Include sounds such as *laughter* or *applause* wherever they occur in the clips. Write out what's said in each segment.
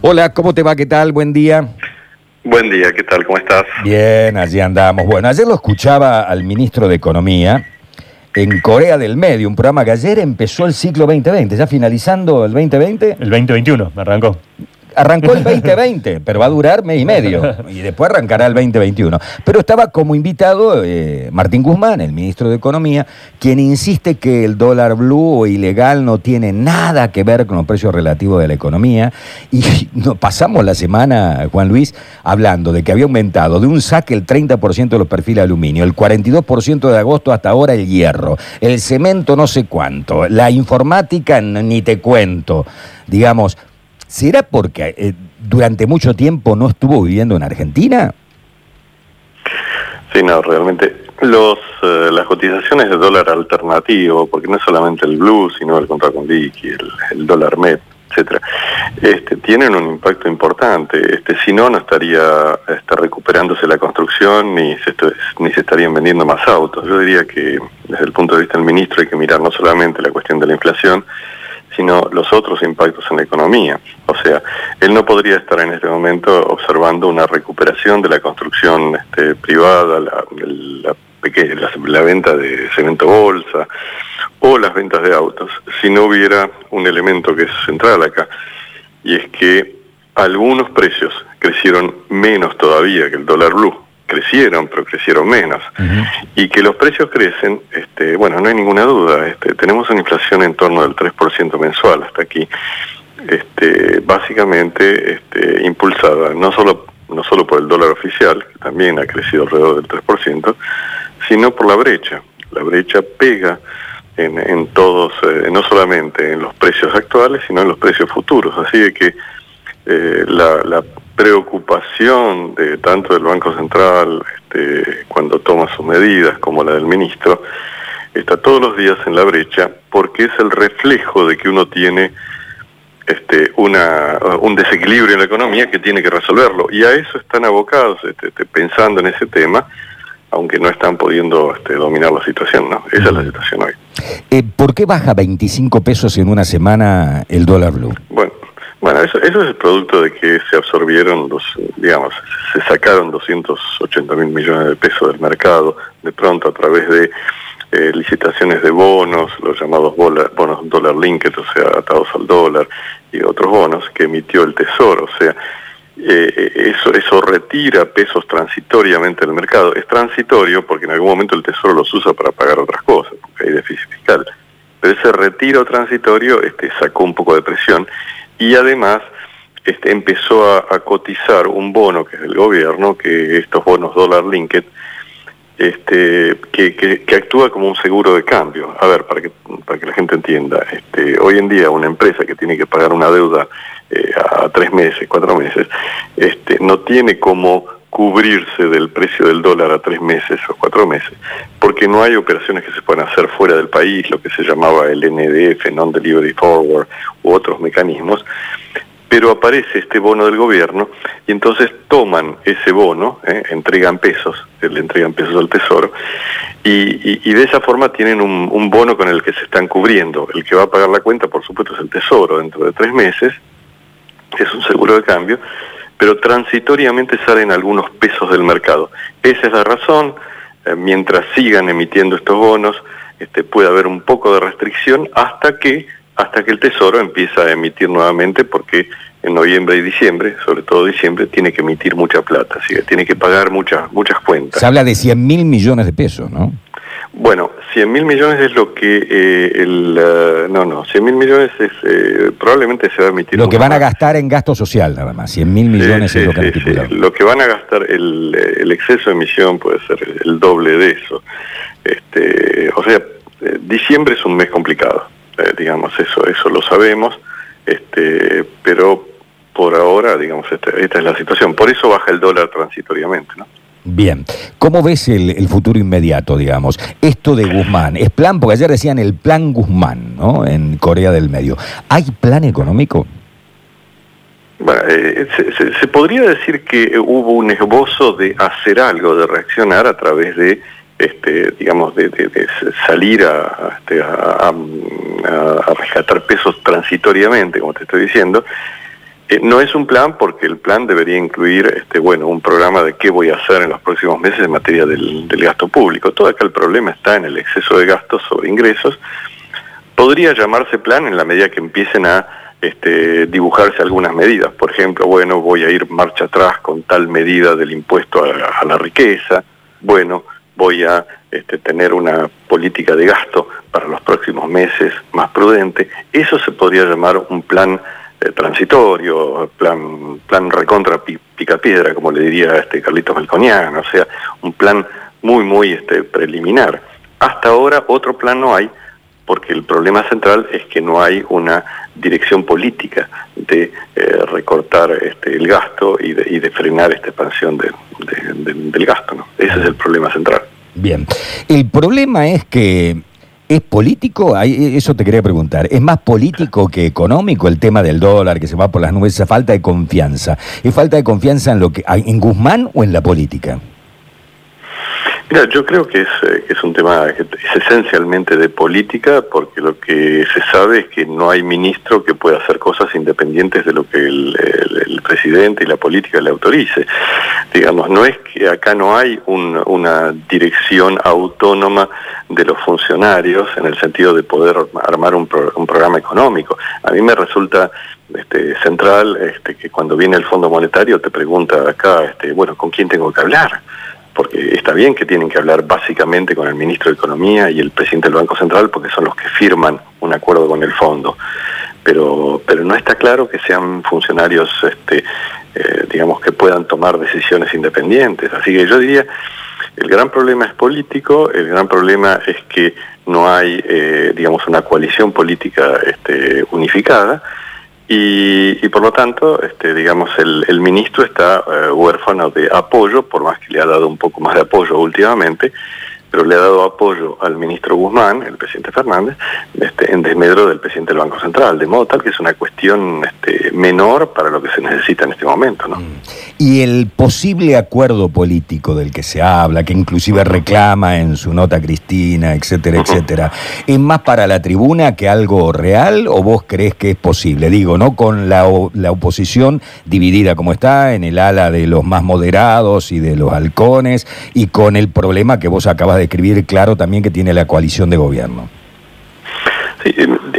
Hola, ¿cómo te va? ¿Qué tal? Buen día. Buen día, ¿qué tal? ¿Cómo estás? Bien, allí andamos. Bueno, ayer lo escuchaba al ministro de Economía en Corea del Medio, un programa que ayer empezó el ciclo 2020, ya finalizando el 2020. El 2021 arrancó. Arrancó el 2020, *laughs* pero va a durar mes y medio. *laughs* Y después arrancará el 2021. Pero estaba como invitado eh, Martín Guzmán, el ministro de Economía, quien insiste que el dólar blue o ilegal no tiene nada que ver con los precios relativos de la economía. Y *laughs* nos pasamos la semana, Juan Luis, hablando de que había aumentado de un saque el 30% de los perfiles de aluminio, el 42% de agosto hasta ahora el hierro, el cemento no sé cuánto, la informática ni te cuento. Digamos, ¿Será porque eh, durante mucho tiempo no estuvo viviendo en Argentina? Sí, no, realmente los eh, las cotizaciones de dólar alternativo, porque no es solamente el blue, sino el contracondic y el, el dólar MEP, etcétera, este, tienen un impacto importante. Este, si no, no estaría está recuperándose la construcción ni se, ni se estarían vendiendo más autos. Yo diría que desde el punto de vista del ministro hay que mirar no solamente la cuestión de la inflación, sino los otros impactos en la economía. O sea, él no podría estar en este momento observando una recuperación de la construcción este, privada, la, la, la, venta de cemento bolsa o las ventas de autos, si no hubiera un elemento que es central acá, y es que algunos precios crecieron menos todavía que el dólar blue crecieron, pero crecieron menos. Y que los precios crecen, este, bueno, no hay ninguna duda. Este, tenemos una inflación en torno del 3% mensual hasta aquí, este, básicamente este, impulsada no solo, no solo por el dólar oficial, que también ha crecido alrededor del 3%, sino por la brecha. La brecha pega en, en todos, eh, no solamente en los precios actuales, sino en los precios futuros. Así que eh, la, la preocupación de tanto del Banco Central este, cuando toma sus medidas como la del ministro está todos los días en la brecha porque es el reflejo de que uno tiene este, una, un desequilibrio en la economía que tiene que resolverlo y a eso están abocados este, este pensando en ese tema aunque no están pudiendo este, dominar la situación, ¿no? Esa es la situación hoy. Eh, ¿Por qué baja 25 pesos en una semana el dólar blue? Bueno, bueno, eso, eso es el producto de que se absorbieron los, digamos, se sacaron 280 mil millones de pesos del mercado de pronto a través de eh, licitaciones de bonos, los llamados bonos dólar linked, o sea, atados al dólar, y otros bonos que emitió el Tesoro, o sea, eh, eso, eso retira pesos transitoriamente del mercado. Es transitorio porque en algún momento el Tesoro los usa para pagar otras cosas, porque hay déficit fiscal. Pero ese retiro transitorio este, sacó un poco de presión y además este, empezó a, cotizar un bono que es del gobierno, que estos bonos dólar linked, este, que, actúa como un seguro de cambio. A ver, para que, para que la gente entienda, este, hoy en día una empresa que tiene que pagar una deuda eh, a tres meses, cuatro meses, no tiene como cubrirse del precio del dólar a tres meses o cuatro meses, porque no hay operaciones que se puedan hacer fuera del país, lo que se llamaba el NDF, Non-Delivery Forward, u otros mecanismos, pero aparece este bono del gobierno y entonces toman ese bono, eh, entregan pesos, le entregan pesos al Tesoro, y, de esa forma tienen un, un, bono con el que se están cubriendo. El que va a pagar la cuenta, por supuesto, es el Tesoro dentro de tres meses, es un seguro de cambio, pero transitoriamente salen algunos pesos del mercado. Esa es la razón, eh, mientras sigan emitiendo estos bonos, este, puede haber un poco de restricción hasta que, hasta que el Tesoro empieza a emitir nuevamente, porque en noviembre y diciembre, sobre todo diciembre, tiene que emitir mucha plata, tiene que pagar muchas, muchas cuentas. Se habla de 100 mil millones de pesos, ¿no? Bueno, 100 mil millones es lo que eh, el... Eh, no, no, 100 mil millones es... Eh, probablemente se va a emitir... Lo que van a gastar en gasto social, nada más. 100 mil millones es lo que sí, Lo que van a gastar, el, el, exceso de emisión puede ser el doble de eso. Este, o sea, diciembre es un mes complicado, digamos, eso eso lo sabemos, este, pero por ahora, digamos, esta, esta es la situación. Por eso baja el dólar transitoriamente, ¿no? Bien, ¿cómo ves el, futuro inmediato, digamos? Esto de Guzmán, ¿es plan? Porque ayer decían el plan Guzmán, ¿no? En Corea del Medio. ¿Hay plan económico? Eh, se, podría decir que hubo un esbozo de hacer algo, de reaccionar a través de, este, digamos, de, salir este, a, a rescatar pesos transitoriamente, como te estoy diciendo, Eh, no es un plan porque el plan debería incluir, este, bueno, un programa de qué voy a hacer en los próximos meses en materia del, gasto público. Todo acá el problema está en el exceso de gastos sobre ingresos. Podría llamarse plan en la medida que empiecen a este, dibujarse algunas medidas. Por ejemplo, bueno, voy a ir marcha atrás con tal medida del impuesto a, la riqueza. Bueno, voy a este, tener una política de gasto para los próximos meses más prudente. Eso se podría llamar un plan eh, transitorio, plan, plan recontra picapiedra, como le diría este Carlitos Melconian, o sea, un plan muy, muy este, preliminar. Hasta ahora otro plan no hay, porque el problema central es que no hay una dirección política de eh, recortar este, el gasto y de, frenar esta expansión del gasto. ¿no? Ese es el problema central. Bien, el problema es que ¿Es político? Eso te quería preguntar. ¿Es más político que económico el tema del dólar que se va por las nubes? Esa falta de confianza. ¿Es falta de confianza en lo que en Guzmán o en la política? Mira, yo creo que es, eh, es un tema que es esencialmente de política, porque lo que se sabe es que no hay ministro que pueda hacer cosas independientes de lo que el, presidente y la política le autorice. Digamos, no es que acá no hay una dirección autónoma de los funcionarios en el sentido de poder armar un, programa económico. A mí me resulta este, central este, que cuando viene el Fondo Monetario te pregunta acá, este, bueno, ¿con quién tengo que hablar? Porque está bien que tienen que hablar básicamente con el ministro de Economía y el presidente del Banco Central, porque son los que firman un acuerdo con el fondo. Pero, pero no está claro que sean funcionarios, este, eh, digamos, que puedan tomar decisiones independientes. Así que yo diría, el gran problema es político, el gran problema es que no hay, eh, digamos, una coalición política este, unificada y, por lo tanto, este, digamos, el, ministro está eh, huérfano de apoyo, por más que le ha dado un poco más de apoyo últimamente, pero le ha dado apoyo al ministro Guzmán, el presidente Fernández, este, en desmedro del presidente del Banco Central, de modo tal que es una cuestión este, menor para lo que se necesita en este momento. ¿no? Mm. Y el posible acuerdo político del que se habla, que inclusive reclama en su nota Cristina, etcétera, etcétera, ¿es más para la tribuna que algo real o vos crees que es posible? Digo, ¿no? Con la, la oposición dividida como está en el ala de los más moderados y de los halcones y con el problema que vos acabas de escribir claro también que tiene la coalición de gobierno. Sí,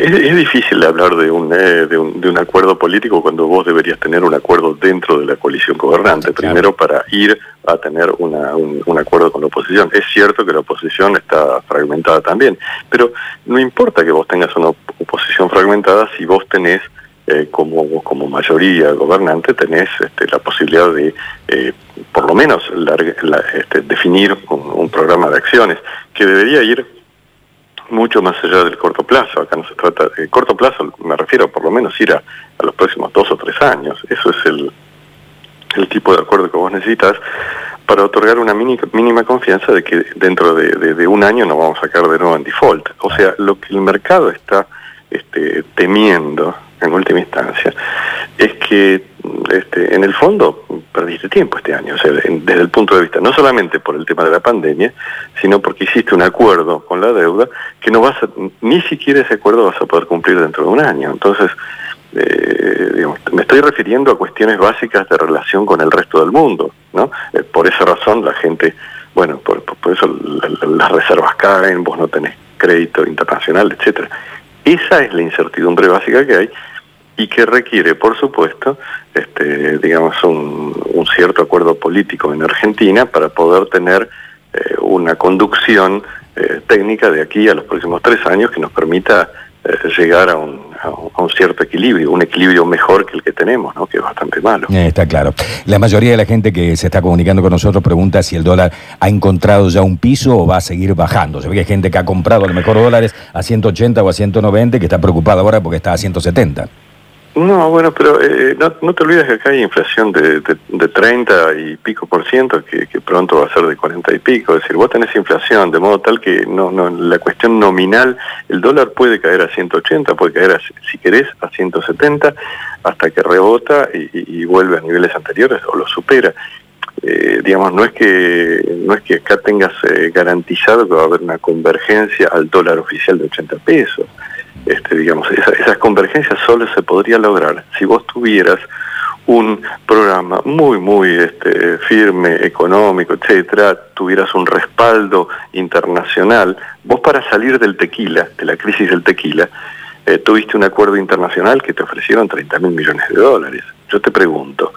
es, difícil hablar de un, eh, de un, de, un, acuerdo político cuando vos deberías tener un acuerdo dentro de la coalición gobernante, primero para ir a tener una, un, acuerdo con la oposición. Es cierto que la oposición está fragmentada también, pero no importa que vos tengas una oposición fragmentada si vos tenés eh, como, como mayoría gobernante tenés este, la posibilidad de, eh, por lo menos, este, definir un, programa de acciones que debería ir mucho más allá del corto plazo. Acá no se trata de corto plazo, me refiero por lo menos ir a, los próximos dos o tres años. Eso es el, el tipo de acuerdo que vos necesitas para otorgar una mínima confianza de que dentro de, un año no vamos a caer de nuevo en default. O sea, lo que el mercado está este, temiendo en última instancia, es que este, en el fondo perdiste tiempo este año, o sea, desde el punto de vista, no solamente por el tema de la pandemia, sino porque hiciste un acuerdo con la deuda que no vas a, ni siquiera ese acuerdo vas a poder cumplir dentro de un año. Entonces, eh, digamos, me estoy refiriendo a cuestiones básicas de relación con el resto del mundo, ¿no? Eh, por esa razón la gente, bueno, por, por eso las reservas caen, vos no tenés crédito internacional, etcétera. Esa es la incertidumbre básica que hay y que requiere, por supuesto, este, digamos, un, cierto acuerdo político en Argentina para poder tener eh, una conducción eh, técnica de aquí a los próximos tres años que nos permita eh, llegar a un, a un, cierto equilibrio, un equilibrio mejor que el que tenemos, ¿no? que es bastante malo. está claro. La mayoría de la gente que se está comunicando con nosotros pregunta si el dólar ha encontrado ya un piso o va a seguir bajando. Se ve que hay gente que ha comprado a lo mejor dólares a 180 o a 190 que está preocupada ahora porque está a 170. No, bueno, pero eh, no, te olvides que acá hay inflación de, de, 30 y pico por ciento, que, pronto va a ser de 40 y pico. Es decir, vos tenés inflación, de modo tal que no, no, la cuestión nominal, el dólar puede caer a 180, puede caer, si querés, a 170, hasta que rebota y, vuelve a niveles anteriores o lo supera. Eh, digamos, no es que no es que acá tengas eh, garantizado que va a haber una convergencia al dólar oficial de 80 pesos. Este, digamos, esas convergencias solo se podría lograr si vos tuvieras un programa muy, muy este, firme, económico, etcétera, tuvieras un respaldo internacional, vos para salir del tequila, de la crisis del tequila, eh, tuviste un acuerdo internacional que te ofrecieron 30 mil millones de dólares. Yo te pregunto,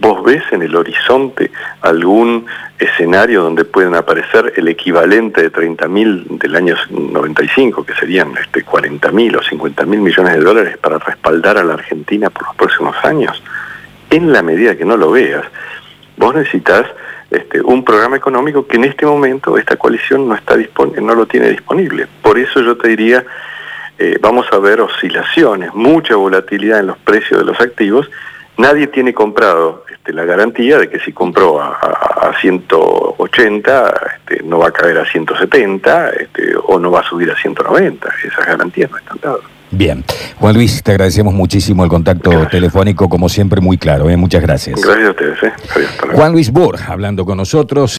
¿vos ves en el horizonte algún escenario donde pueden aparecer el equivalente de 30 mil del año 95, que serían este, 40 mil o 50 mil millones de dólares para respaldar a la Argentina por los próximos años? en la medida que no lo veas, vos necesitas este, un programa económico que en este momento esta coalición no, está no lo tiene disponible. Por eso yo te diría, eh, vamos a ver oscilaciones, mucha volatilidad en los precios de los activos. Nadie tiene comprado este, la garantía de que si compró a, 180 este, no va a caer a 170 este, o no va a subir a 190. Esas garantías no están dadas. Bien. Juan Luis, te agradecemos muchísimo el contacto telefónico, como siempre, muy claro. ¿eh? Muchas gracias. Gracias a ustedes. ¿eh? Juan Luis Bor, hablando con nosotros.